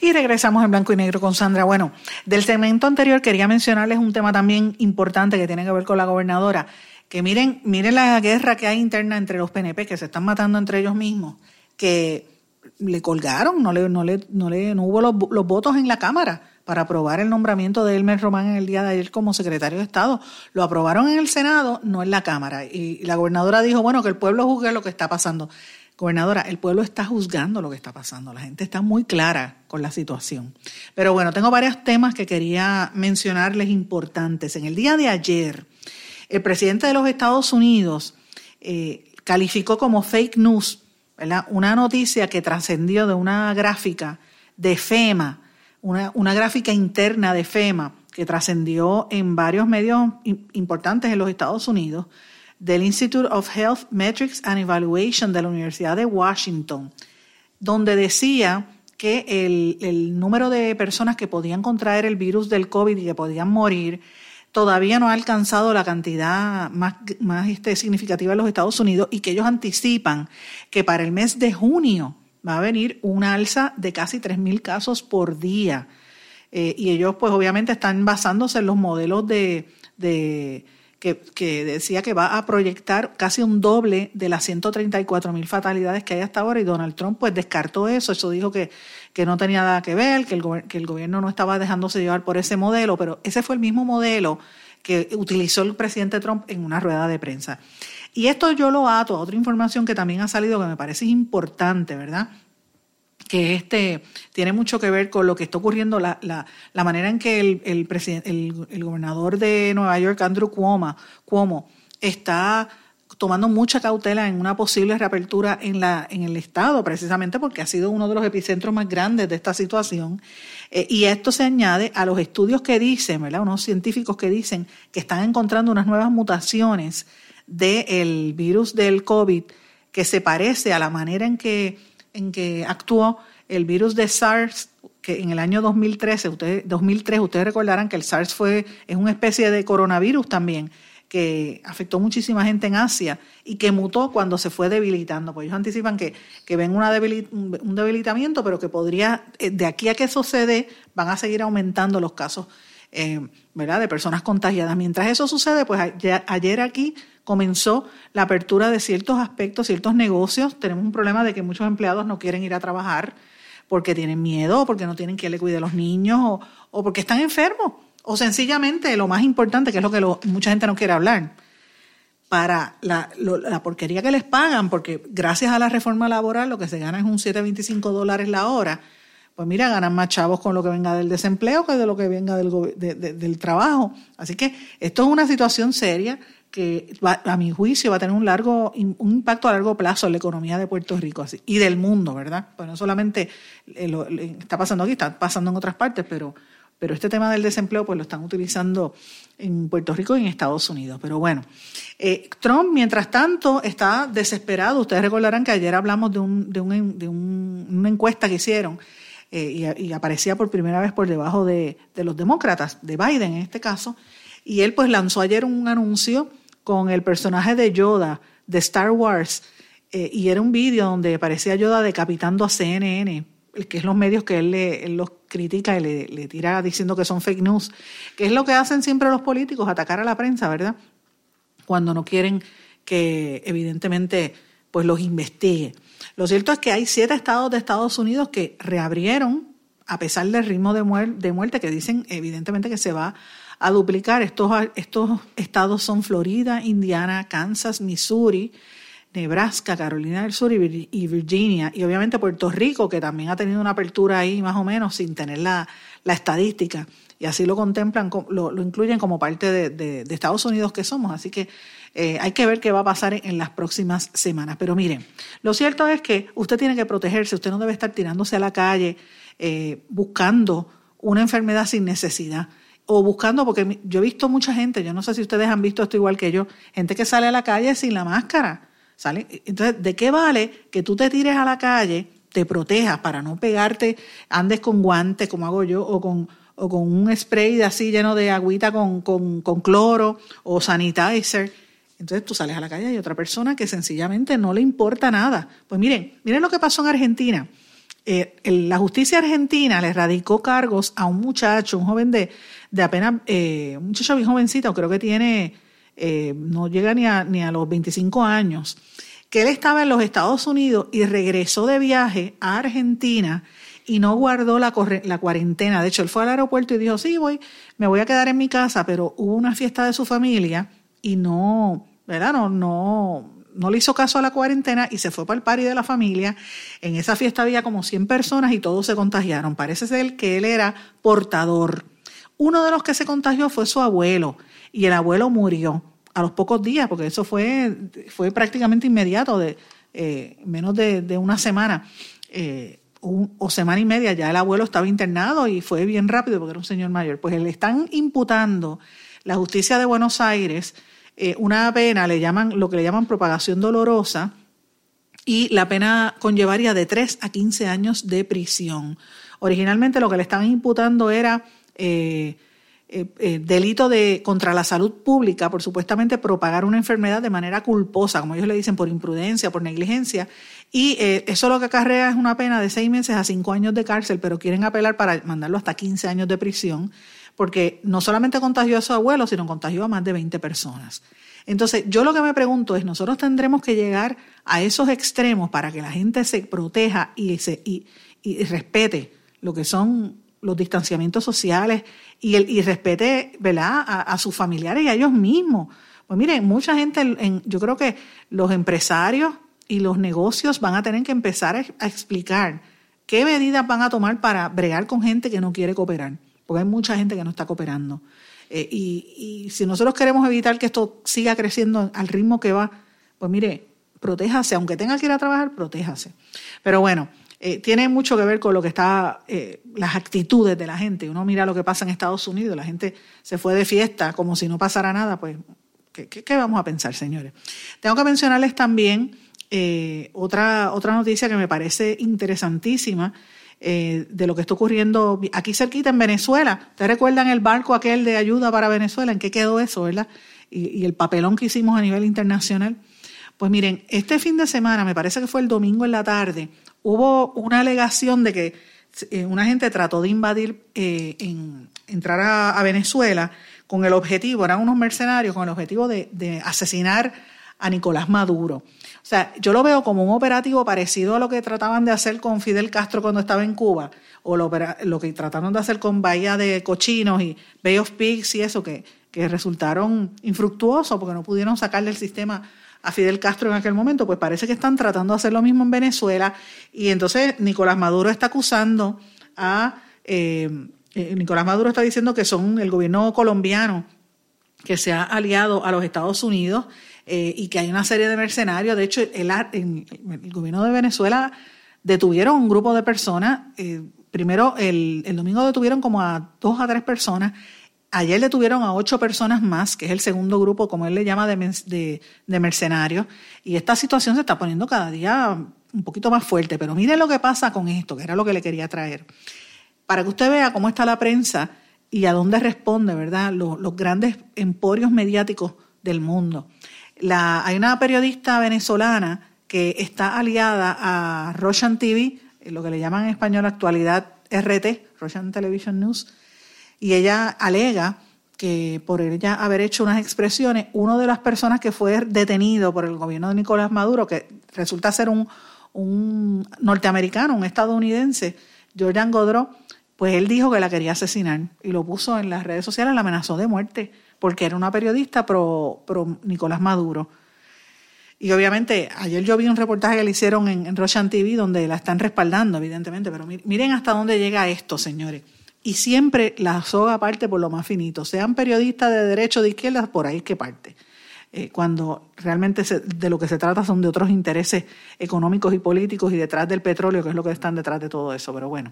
Y regresamos en blanco y negro con Sandra. Bueno, del segmento anterior quería mencionarles un tema también importante que tiene que ver con la gobernadora. Que miren, miren la guerra que hay interna entre los PNP, que se están matando entre ellos mismos, que le colgaron, no le, no le, no le, no hubo los, votos en la Cámara para aprobar el nombramiento de Elmer Román en el día de ayer como secretario de Estado. Lo aprobaron en el Senado, no en la Cámara. Y la gobernadora dijo, bueno, que el pueblo juzgue lo que está pasando. Gobernadora, el pueblo está juzgando lo que está pasando. La gente está muy clara con la situación. Pero bueno, tengo varios temas que quería mencionarles importantes. En el día de ayer, el presidente de los Estados Unidos eh, calificó como fake news una noticia que trascendió de una gráfica de FEMA una, gráfica interna de FEMA que trascendió en varios medios importantes en los Estados Unidos, del Institute of Health Metrics and Evaluation de la Universidad de Washington, donde decía que el, número de personas que podían contraer el virus del COVID y que podían morir todavía no ha alcanzado la cantidad más, más este, significativa en los Estados Unidos y que ellos anticipan que para el mes de junio va a venir una alza de casi 3.000 casos por día. Eh, y ellos pues obviamente están basándose en los modelos de, de que, decía que va a proyectar casi un doble de las 134 mil fatalidades que hay hasta ahora y Donald Trump pues descartó eso, eso dijo que, que no tenía nada que ver, que el, que el gobierno no estaba dejándose llevar por ese modelo, pero ese fue el mismo modelo que utilizó el presidente Trump en una rueda de prensa. Y esto yo lo ato a otra información que también ha salido que me parece importante, ¿verdad? Que este tiene mucho que ver con lo que está ocurriendo, la, la, la manera en que el, el, el, el, gobernador de Nueva York, Andrew Cuomo, Cuomo, está tomando mucha cautela en una posible reapertura en, la, en el Estado, precisamente porque ha sido uno de los epicentros más grandes de esta situación. Eh, y esto se añade a los estudios que dicen, ¿verdad? Unos científicos que dicen que están encontrando unas nuevas mutaciones del virus del COVID que se parece a la manera en que, en que actuó el virus de SARS, que en el año 2013, ustedes, 2003, ustedes recordarán que el SARS fue, es una especie de coronavirus también, que afectó muchísima gente en Asia y que mutó cuando se fue debilitando. Pues ellos anticipan que, que ven una un debilitamiento, pero que podría, eh, de aquí a que sucede, van a seguir aumentando los casos eh, ¿verdad? de personas contagiadas. Mientras eso sucede, pues ayer aquí comenzó la apertura de ciertos aspectos, ciertos negocios. Tenemos un problema de que muchos empleados no quieren ir a trabajar porque tienen miedo, porque no tienen quien le cuide a los niños, o, porque están enfermos, o sencillamente lo más importante, que es lo que mucha gente no quiere hablar, para la, la, porquería que les pagan, porque gracias a la reforma laboral lo que se gana es un 7,25 dólares la hora, pues mira, ganan más chavos con lo que venga del desempleo que de lo que venga del, del trabajo. Así que esto es una situación seria que a mi juicio va a tener un largo un impacto a largo plazo en la economía de Puerto Rico y del mundo, ¿verdad? Pues no solamente eh, está pasando aquí, está pasando en otras partes, pero pero este tema del desempleo pues lo están utilizando en Puerto Rico y en Estados Unidos. Pero bueno, eh, Trump, mientras tanto, está desesperado. Ustedes recordarán que ayer hablamos de, un, de, un, de una encuesta que hicieron eh, y, aparecía por primera vez por debajo de, los demócratas, de Biden en este caso, y él pues lanzó ayer un anuncio con el personaje de Yoda de Star Wars, eh, y era un vídeo donde aparecía Yoda decapitando a CNN que es los medios que él, le, los critica y le, tira diciendo que son fake news, que es lo que hacen siempre los políticos, atacar a la prensa, ¿verdad? Cuando no quieren que evidentemente pues los investigue. Lo cierto es que hay siete estados de Estados Unidos que reabrieron a pesar del ritmo de, de muerte que dicen evidentemente que se va a duplicar. Estos, estos estados son Florida, Indiana, Kansas, Missouri, Nebraska, Carolina del Sur y Virginia, y obviamente Puerto Rico, que también ha tenido una apertura ahí más o menos sin tener la, estadística, y así lo contemplan, lo, incluyen como parte de, Estados Unidos que somos, así que eh, hay que ver qué va a pasar en, las próximas semanas. Pero miren, lo cierto es que usted tiene que protegerse, usted no debe estar tirándose a la calle eh, buscando una enfermedad sin necesidad. O buscando, porque yo he visto mucha gente, yo no sé si ustedes han visto esto igual que yo, gente que sale a la calle sin la máscara ¿Sale? Entonces, ¿de qué vale que tú te tires a la calle, te protejas para no pegarte, andes con guantes como hago yo, o con, o con un spray de así lleno de agüita con, con, con cloro o sanitizer? Entonces tú sales a la calle y hay otra persona que sencillamente no le importa nada. Pues miren, miren lo que pasó en Argentina. Eh, la justicia argentina le radicó cargos a un muchacho, un joven de, de apenas, eh, un muchacho bien jovencito, creo que tiene eh, no llega ni a, ni a los 25 años, que él estaba en los Estados Unidos y regresó de viaje a Argentina y no guardó la, la cuarentena. De hecho, él fue al aeropuerto y dijo, sí, voy, me voy a quedar en mi casa, pero hubo una fiesta de su familia y no, ¿verdad? No, no, no le hizo caso a la cuarentena y se fue para el party de la familia. En esa fiesta había como 100 personas y todos se contagiaron. Parece ser que él era portador. Uno de los que se contagió fue su abuelo y el abuelo murió a los pocos días, porque eso fue, fue prácticamente inmediato, de eh, menos de, una semana eh, o semana y media, ya el abuelo estaba internado y fue bien rápido porque era un señor mayor. Pues le están imputando la justicia de Buenos Aires eh, una pena, le llaman, lo que le llaman propagación dolorosa, y la pena conllevaría de 3 a 15 años de prisión. Originalmente lo que le estaban imputando era eh, eh, delito de contra la salud pública por supuestamente propagar una enfermedad de manera culposa, como ellos le dicen, por imprudencia, por negligencia. Y eh, eso lo que acarrea es una pena de seis meses a cinco años de cárcel, pero quieren apelar para mandarlo hasta 15 años de prisión, porque no solamente contagió a su abuelo, sino contagió a más de 20 personas. Entonces, yo lo que me pregunto es, nosotros tendremos que llegar a esos extremos para que la gente se proteja y, se, y respete lo que son los distanciamientos sociales y, el, y respete ¿verdad? A, sus familiares y a ellos mismos. Pues miren, mucha gente, en, yo creo que los empresarios y los negocios van a tener que empezar a, explicar qué medidas van a tomar para bregar con gente que no quiere cooperar, porque hay mucha gente que no está cooperando. Eh, y, y si nosotros queremos evitar que esto siga creciendo al ritmo que va, pues mire, protéjase, aunque tenga que ir a trabajar, protéjase. Pero bueno, eh, tiene mucho que ver con lo que está, eh, las actitudes de la gente. Uno mira lo que pasa en Estados Unidos, la gente se fue de fiesta como si no pasara nada, pues, ¿qué, vamos a pensar, señores? Tengo que mencionarles también eh, otra, otra noticia que me parece interesantísima. de lo que está ocurriendo aquí cerquita en Venezuela. ¿Ustedes recuerdan el barco aquel de ayuda para Venezuela? ¿En qué quedó eso, verdad? y el papelón que hicimos a nivel internacional. Pues miren, este fin de semana, me parece que fue el domingo en la tarde, hubo una alegación de que eh, una gente trató de invadir, eh, en, entrar a, Venezuela con el objetivo, eran unos mercenarios con el objetivo de, asesinar a Nicolás Maduro. O sea, yo lo veo como un operativo parecido a lo que trataban de hacer con Fidel Castro cuando estaba en Cuba, o lo, que trataron de hacer con Bahía de Cochinos y Bay of Pigs y eso, que, que resultaron infructuosos porque no pudieron sacar del sistema a Fidel Castro en aquel momento, pues parece que están tratando de hacer lo mismo en Venezuela y entonces Nicolás Maduro está acusando a... Eh, eh, Nicolás Maduro está diciendo que son el gobierno colombiano que se ha aliado a los Estados Unidos eh, y que hay una serie de mercenarios. De hecho, el, el, gobierno de Venezuela detuvieron un grupo de personas. primero, el, el, domingo detuvieron como a dos a tres personas Ayer detuvieron a ocho personas más, que es el segundo grupo, como él le llama, de, mercenarios. Y esta situación se está poniendo cada día un poquito más fuerte. Pero mire lo que pasa con esto, que era lo que le quería traer. Para que usted vea cómo está la prensa y a dónde responde, ¿verdad? Los, grandes emporios mediáticos del mundo. La, hay una periodista venezolana que está aliada a Roshan TV, lo que le llaman en español actualidad RT, Roshan Television News, y ella alega que por ella haber hecho unas expresiones, uno de las personas que fue detenido por el gobierno de Nicolás Maduro, que resulta ser un, un norteamericano, un estadounidense, Jordan Godreau, pues él dijo que la quería asesinar y lo puso en las redes sociales, la amenazó de muerte, porque era una periodista pro, pro Nicolás Maduro. Y obviamente, ayer yo vi un reportaje que le hicieron en, en Roshan TV donde la están respaldando, evidentemente, pero miren hasta dónde llega esto, señores y siempre la soga parte por lo más finito. Sean periodistas de derecho o de izquierda, por ahí es que parte. Eh, cuando realmente de lo que se trata son de otros intereses económicos y políticos y detrás del petróleo, que es lo que están detrás de todo eso. Pero bueno.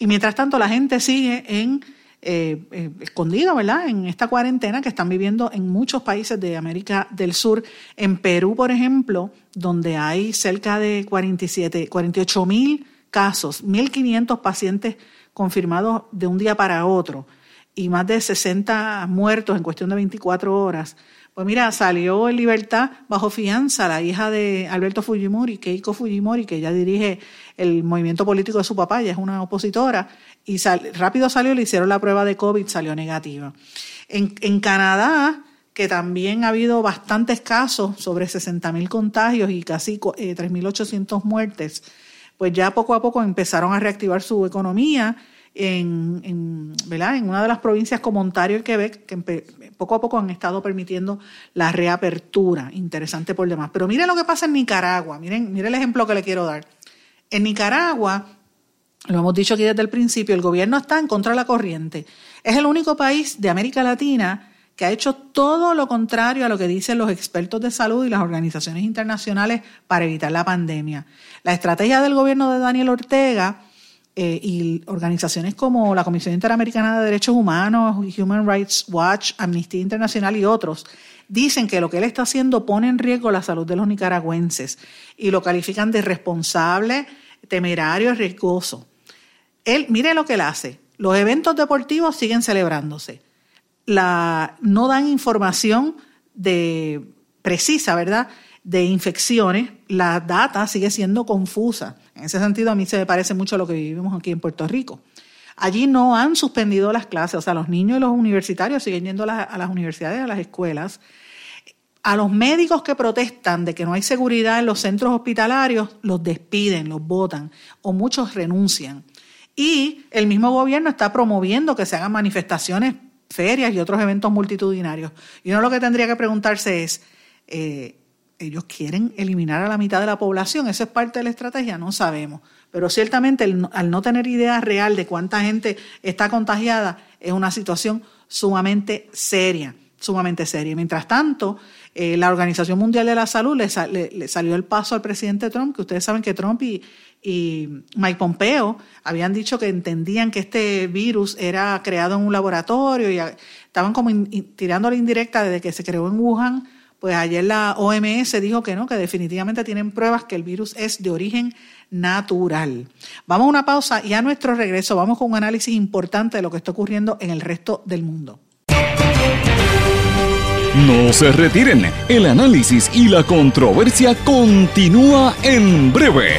Y mientras tanto, la gente sigue en eh, eh escondida, ¿verdad? En esta cuarentena que están viviendo en muchos países de América del Sur. En Perú, por ejemplo, donde hay cerca de 47, 48 mil casos, 1.500 pacientes confirmados de un día para otro y más de 60 muertos en cuestión de 24 horas. Pues mira, salió en libertad bajo fianza la hija de Alberto Fujimori, Keiko Fujimori, que ella dirige el movimiento político de su papá, ella es una opositora, y rápido salió, le hicieron la prueba de COVID, salió negativa. En, Canadá, que también ha habido bastantes casos, sobre 60.000 contagios y casi 3.800 eh, muertes, pues ya poco a poco empezaron a reactivar su economía en, en, en una de las provincias como Ontario y Quebec, que poco a poco han estado permitiendo la reapertura. Interesante por demás. Pero miren lo que pasa en Nicaragua. Miren, miren el ejemplo que le quiero dar. En Nicaragua, lo hemos dicho aquí desde el principio, el gobierno está en contra de la corriente. Es el único país de América Latina que ha hecho todo lo contrario a lo que dicen los expertos de salud y las organizaciones internacionales para evitar la pandemia. La estrategia del gobierno de Daniel Ortega eh, y organizaciones como la Comisión Interamericana de Derechos Humanos, Human Rights Watch, Amnistía Internacional y otros dicen que lo que él está haciendo pone en riesgo la salud de los nicaragüenses y lo califican de irresponsable, temerario y riesgoso. Él, mire lo que él hace. Los eventos deportivos siguen celebrándose no dan información de, precisa, ¿verdad?, de infecciones, la data sigue siendo confusa. En ese sentido, a mí se me parece mucho a lo que vivimos aquí en Puerto Rico. Allí no han suspendido las clases, o sea, los niños y los universitarios siguen yendo a las, a las universidades, a las escuelas. A los médicos que protestan de que no hay seguridad en los centros hospitalarios, los despiden, los votan o muchos renuncian. Y el mismo gobierno está promoviendo que se hagan manifestaciones ferias y otros eventos multitudinarios. Y uno lo que tendría que preguntarse es, eh, ¿ellos quieren eliminar a la mitad de la población? ¿Eso es parte de la estrategia? No sabemos. Pero ciertamente al no tener idea real de cuánta gente está contagiada, es una situación sumamente seria, sumamente seria. Mientras tanto, eh, la Organización Mundial de la Salud le, le, salió el paso al presidente Trump, que ustedes saben que Trump y, y Mike Pompeo habían dicho que entendían que este virus era creado en un laboratorio y estaban como tirando la indirecta desde que se creó en Wuhan. Pues ayer la OMS dijo que no, que definitivamente tienen pruebas que el virus es de origen natural. Vamos a una pausa y a nuestro regreso vamos con un análisis importante de lo que está ocurriendo en el resto del mundo. No se retiren, el análisis y la controversia continúa en breve,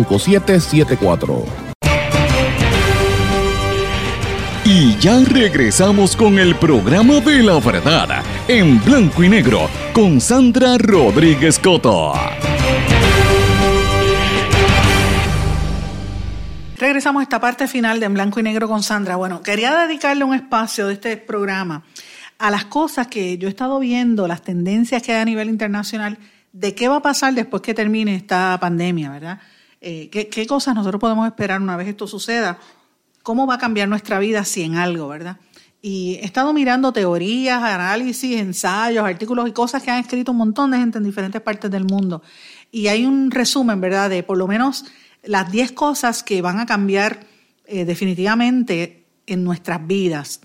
5774. Y ya regresamos con el programa de la verdad en blanco y negro con Sandra Rodríguez Coto. Regresamos a esta parte final de En Blanco y Negro con Sandra. Bueno, quería dedicarle un espacio de este programa a las cosas que yo he estado viendo, las tendencias que hay a nivel internacional, de qué va a pasar después que termine esta pandemia, ¿verdad? Eh, ¿qué, cosas nosotros podemos esperar una vez esto suceda, cómo va a cambiar nuestra vida si en algo, ¿verdad? Y he estado mirando teorías, análisis, ensayos, artículos y cosas que han escrito un montón de gente en diferentes partes del mundo. Y hay un resumen, ¿verdad?, de por lo menos las 10 cosas que van a cambiar eh, definitivamente en nuestras vidas.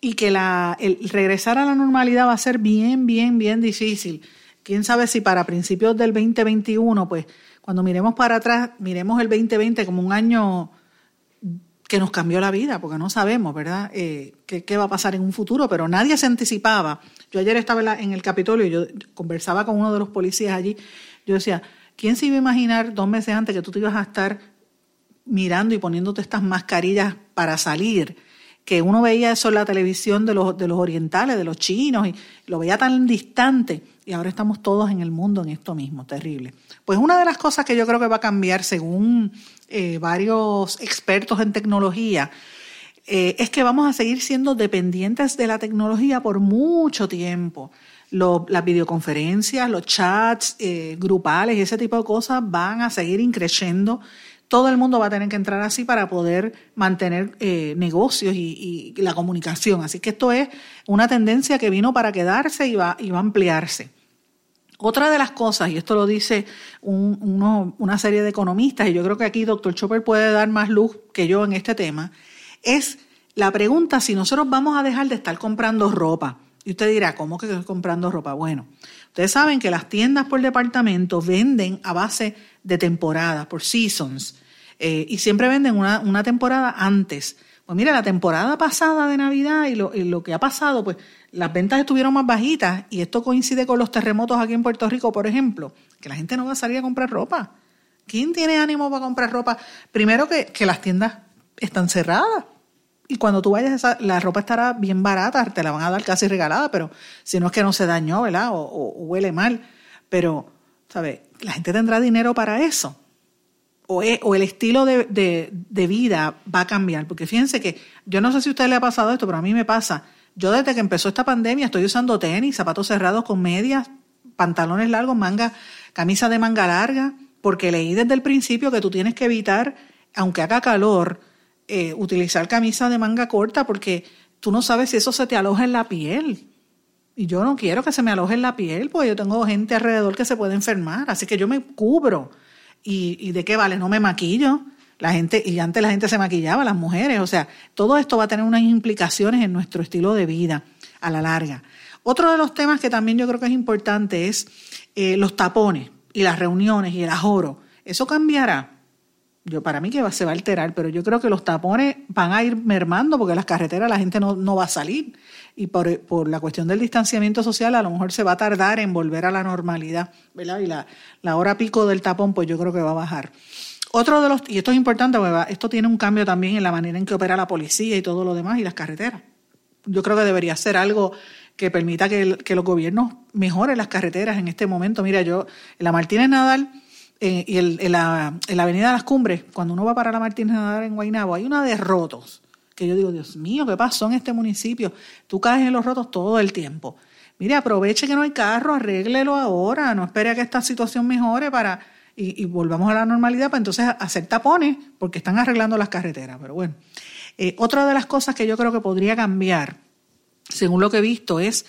Y que la, el regresar a la normalidad va a ser bien, bien, bien difícil. Quién sabe si para principios del 2021, pues cuando miremos para atrás, miremos el 2020 como un año que nos cambió la vida, porque no sabemos, ¿verdad?, eh, qué, va a pasar en un futuro, pero nadie se anticipaba. Yo ayer estaba en el Capitolio y yo conversaba con uno de los policías allí. Yo decía, ¿quién se iba a imaginar dos meses antes que tú te ibas a estar mirando y poniéndote estas mascarillas para salir? Que uno veía eso en la televisión de los, de los orientales, de los chinos, y lo veía tan distante, y ahora estamos todos en el mundo en esto mismo, terrible. Pues una de las cosas que yo creo que va a cambiar, según eh, varios expertos en tecnología, eh, es que vamos a seguir siendo dependientes de la tecnología por mucho tiempo. las videoconferencias, los chats eh, grupales y ese tipo de cosas van a seguir increciendo. Todo el mundo va a tener que entrar así para poder mantener negocios y, la comunicación. Así que esto es una tendencia que vino para quedarse y va, y va a ampliarse. Otra de las cosas, y esto lo dice una serie de economistas, y yo creo que aquí doctor Chopper puede dar más luz que yo en este tema, es la pregunta si nosotros vamos a dejar de estar comprando ropa. Y usted dirá, ¿cómo que estoy comprando ropa? Bueno, ustedes saben que las tiendas por departamento venden a base de temporada, por seasons, eh, y siempre venden una, una temporada antes. Pues mira, la temporada pasada de Navidad y lo, y lo, que ha pasado, pues las ventas estuvieron más bajitas y esto coincide con los terremotos aquí en Puerto Rico, por ejemplo, que la gente no va a salir a comprar ropa. ¿Quién tiene ánimo para comprar ropa? Primero que, las tiendas están cerradas. Y cuando tú vayas, la ropa estará bien barata, te la van a dar casi regalada, pero si no es que no se dañó, ¿verdad? O, huele mal. Pero, ¿sabes? La gente tendrá dinero para eso o, el estilo de, vida va a cambiar. Porque fíjense que yo no sé si a usted le ha pasado esto, pero a mí me pasa. Yo desde que empezó esta pandemia estoy usando tenis, zapatos cerrados con medias, pantalones largos, manga, camisa de manga larga, porque leí desde el principio que tú tienes que evitar, aunque haga calor, eh, utilizar camisa de manga corta porque tú no sabes si eso se te aloja en la piel. Y yo no quiero que se me aloje en la piel, porque yo tengo gente alrededor que se puede enfermar, así que yo me cubro. ¿Y, de qué vale? No me maquillo. La gente, y antes la gente se maquillaba, las mujeres. O sea, todo esto va a tener unas implicaciones en nuestro estilo de vida a la larga. Otro de los temas que también yo creo que es importante es eh, los tapones y las reuniones y el ajoro. ¿Eso cambiará? Yo para mí que se va a alterar, pero yo creo que los tapones van a ir mermando porque las carreteras la gente no, no va a salir y por, por, la cuestión del distanciamiento social a lo mejor se va a tardar en volver a la normalidad, ¿verdad? Y la, la hora pico del tapón, pues yo creo que va a bajar. Otro de los, y esto es importante, esto tiene un cambio también en la manera en que opera la policía y todo lo demás y las carreteras. Yo creo que debería ser algo que permita que, los gobiernos mejoren las carreteras en este momento. Mira, yo, en la Martínez Nadal eh, y el, en, la, en la Avenida de las Cumbres, cuando uno va para la Martínez Nadal en Guaynabo, hay una de rotos que yo digo, Dios mío, ¿qué pasó en este municipio? Tú caes en los rotos todo el tiempo. Mire, aproveche que no hay carro, arréglelo ahora, no espere a que esta situación mejore para y, volvamos a la normalidad para entonces hacer tapones porque están arreglando las carreteras. Pero bueno, eh, otra de las cosas que yo creo que podría cambiar, según lo que he visto, es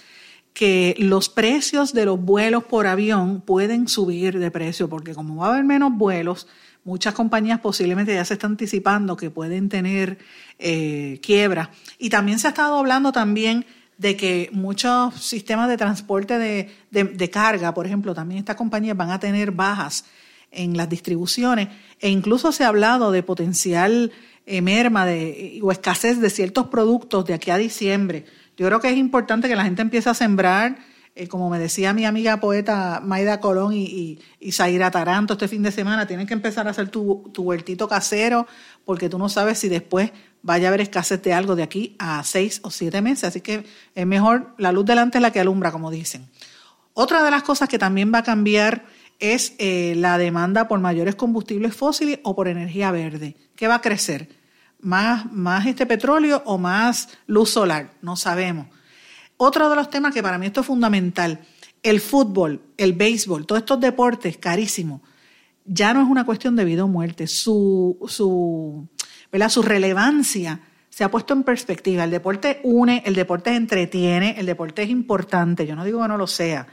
que los precios de los vuelos por avión pueden subir de precio porque como va a haber menos vuelos, muchas compañías posiblemente ya se están anticipando que pueden tener eh, quiebra. Y también se ha estado hablando también de que muchos sistemas de transporte de, carga, por ejemplo, también estas compañías van a tener bajas en las distribuciones e incluso se ha hablado de potencial eh, merma de, o escasez de ciertos productos de aquí a diciembre. Yo creo que es importante que la gente empiece a sembrar eh, como me decía mi amiga poeta Maida Colón y, y, Zaira Taranto este fin de semana, tienen que empezar a hacer tu, tu huertito casero porque tú no sabes si después vaya a haber escasez de algo de aquí a seis o siete meses. Así que es mejor la luz delante es la que alumbra, como dicen. Otra de las cosas que también va a cambiar es eh, la demanda por mayores combustibles fósiles o por energía verde. ¿Qué va a crecer? ¿Más, más este petróleo o más luz solar? No sabemos. Otro de los temas que para mí esto es fundamental, el fútbol, el béisbol, todos estos deportes carísimos, ya no es una cuestión de vida o muerte, su, su, su relevancia se ha puesto en perspectiva. El deporte une, el deporte entretiene, el deporte es importante, yo no digo que no lo sea,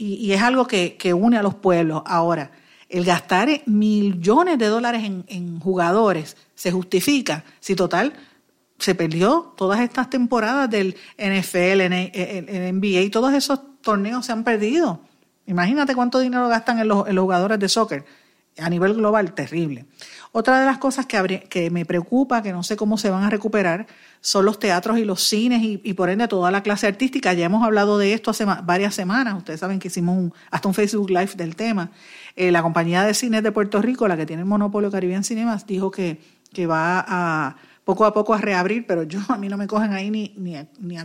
y, es algo que, une a los pueblos. Ahora, el gastar millones de dólares en, jugadores se justifica si total se perdió todas estas temporadas del NFL, el, NBA, todos esos torneos se han perdido. Imagínate cuánto dinero gastan en los, jugadores de soccer a nivel global, terrible. Otra de las cosas que, que me preocupa, que no sé cómo se van a recuperar, son los teatros y los cines y, por ende toda la clase artística. Ya hemos hablado de esto hace varias semanas. Ustedes saben que hicimos hasta un Facebook Live del tema. Eh, la compañía de cines de Puerto Rico, la que tiene el monopolio Caribbean Cinemas, dijo que, va a poco a poco a reabrir, pero yo a mí no me cogen ahí ni, ni, a, ni a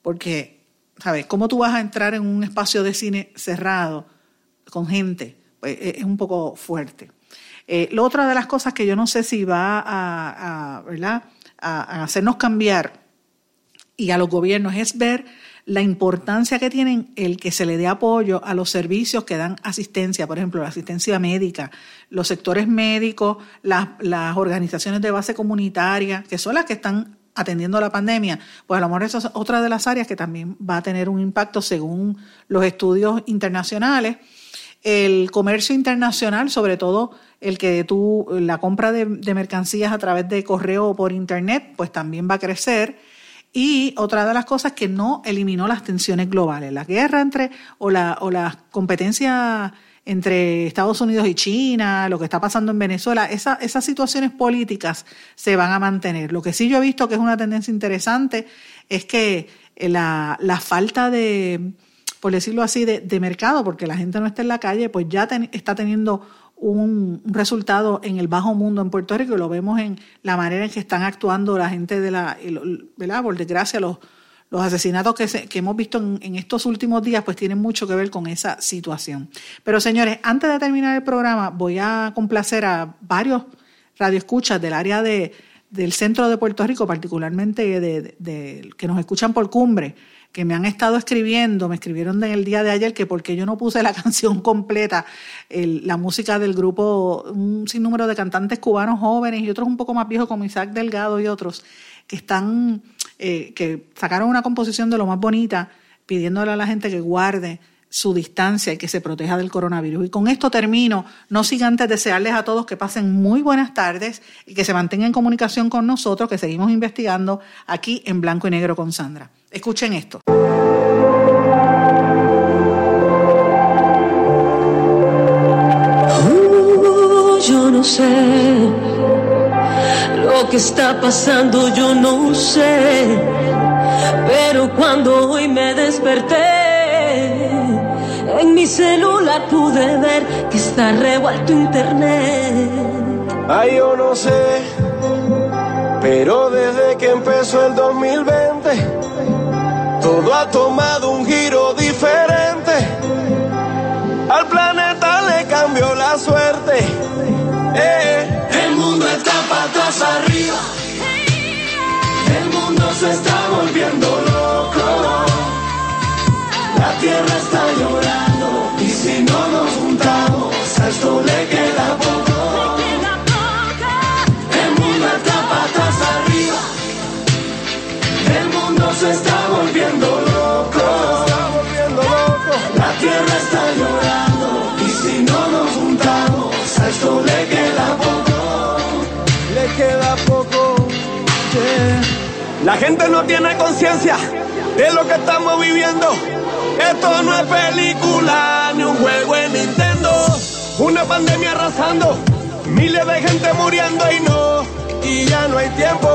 porque, ¿sabes? ¿Cómo tú vas a entrar en un espacio de cine cerrado con gente? Pues e, es un poco fuerte. Eh, la otra de las cosas que yo no sé si va a, hacernos cambiar y a los gobiernos es ver la importancia que tienen el que se le dé apoyo a los servicios que dan asistencia, por ejemplo, la asistencia médica, los sectores médicos, las, las organizaciones de base comunitaria, que son las que están atendiendo la pandemia, pues a lo mejor esa es otra de las áreas que también va a tener un impacto según los estudios internacionales. El comercio internacional, sobre todo el que tú, la compra de, mercancías a través de correo o por internet, pues también va a crecer y otra de las cosas que no eliminó las tensiones globales, la guerra entre o la, o la competencia entre Estados Unidos y China, lo que está pasando en Venezuela, esa, esas situaciones políticas se van a mantener. Lo que sí yo he visto que es una tendencia interesante es que la, la falta de, por decirlo así, de, de, mercado, porque la gente no está en la calle, pues ya está teniendo un, resultado en el bajo mundo en Puerto Rico y lo vemos en la manera en que están actuando la gente de la, ¿verdad? Por desgracia, los, los asesinatos que, que hemos visto en, estos últimos días pues tienen mucho que ver con esa situación. Pero señores, antes de terminar el programa voy a complacer a varios radioescuchas del área de, del centro de Puerto Rico, particularmente de, que nos escuchan por cumbre que me han estado escribiendo, me escribieron en el día de ayer que porque yo no puse la (laughs) canción completa, la música del grupo, un sinnúmero de cantantes cubanos jóvenes y otros un poco más viejos como Isaac Delgado y otros, que están, eh, que sacaron una composición de lo más bonita, pidiéndole a la gente que guarde su distancia y que se proteja del coronavirus. Y con esto termino, no sin antes desearles a todos que pasen muy buenas tardes y que se mantengan en comunicación con nosotros, que seguimos investigando aquí en Blanco y Negro con Sandra. Escuchen esto. Uh, yo no sé lo que está pasando, yo no sé. Pero cuando hoy me desperté, en mi celular pude ver que está revuelto internet. Ay, yo no sé, pero desde que empezó el 2020 todo ha tomado un giro diferente. Al planeta le cambió la suerte. Eh. El mundo está patas arriba. El mundo se está volviendo loco. La tierra está llorando. Y si no nos juntamos, esto le La gente no tiene conciencia de lo que estamos viviendo. Esto no es película ni un juego en Nintendo. Una pandemia arrasando, miles de gente muriendo y no, y ya no hay tiempo.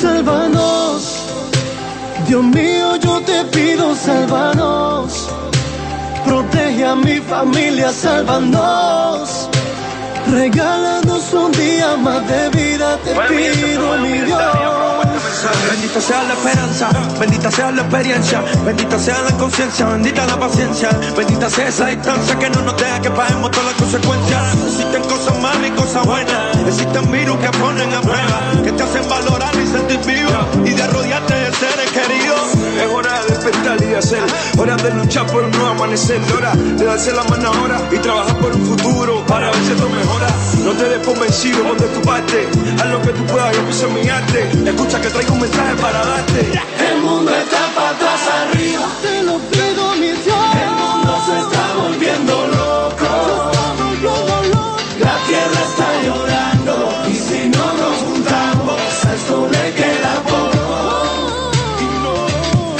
Sálvanos, Dios mío, yo te pido, sálvanos. Protege a mi familia, sálvanos. Regálanos un día más de vida, te pido, mi Dios. Bendita sea la esperanza, bendita sea la experiencia, bendita sea la conciencia, bendita la paciencia, bendita sea esa distancia que no nos deja que paguemos todas las consecuencias. Existen cosas malas y cosas buenas, existen virus que ponen a prueba, que te hacen valorar y sentir vivo y de rodearte de seres queridos. Es hora de despertar y hacer, hora de luchar por un nuevo amanecer, hora de darse la mano ahora y trabajar por un futuro para ver si esto mejora. No te des por vencido, pon de tu parte, haz lo que tú puedas, yo pienso en mi arte. Escucha que traigo un mensaje para darte. El mundo está patas arriba, te lo pido, mi Dios. El mundo se está volviendo loco. La tierra está llorando y si no nos juntamos, a esto le queda poco.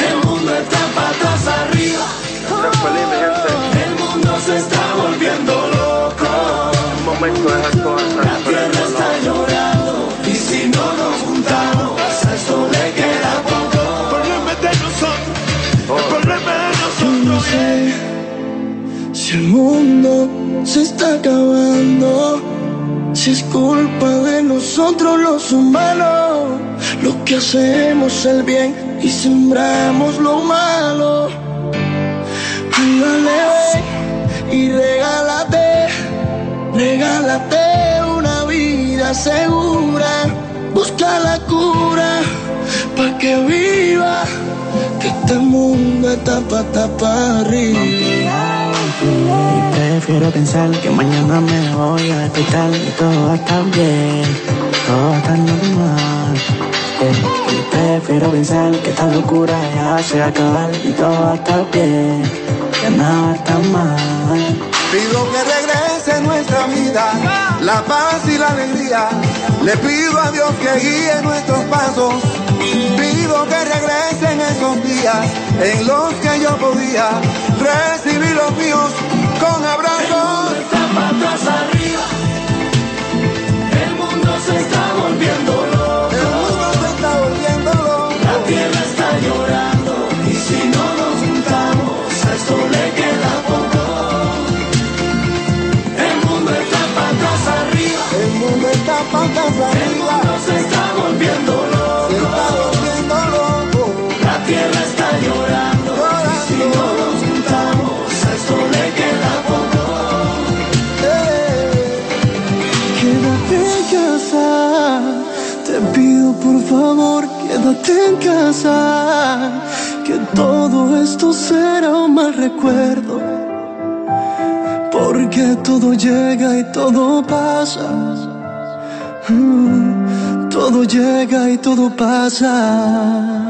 El mundo está patas arriba. El mundo se está volviendo loco. Si el mundo se está acabando, si es culpa de nosotros los humanos, lo que hacemos el bien y sembramos lo malo. Ándale y regálate, regálate una vida segura. Busca la cura pa' que viva, que este mundo está pa' tapar arriba. Y prefiero pensar que mañana me voy a despertar y todo va a estar bien, todo va a estar normal. Y prefiero pensar que esta locura ya se va a acabar y todo va a estar bien, que nada estar mal. Pido que regrese nuestra vida, la paz y la alegría. Le pido a Dios que guíe nuestros pasos. Pido que regresen esos días en los que yo podía recibir los míos con abrazos. arriba. El mundo se está volviendo loco. El mundo se está volviendo loco. La tierra está llorando y si no nos juntamos, a esto le queda poco. El mundo está patas arriba. El mundo está patas arriba. Quédate en casa. Que todo esto será un mal recuerdo. Porque todo llega y todo pasa. Mm, Todo llega y todo pasa.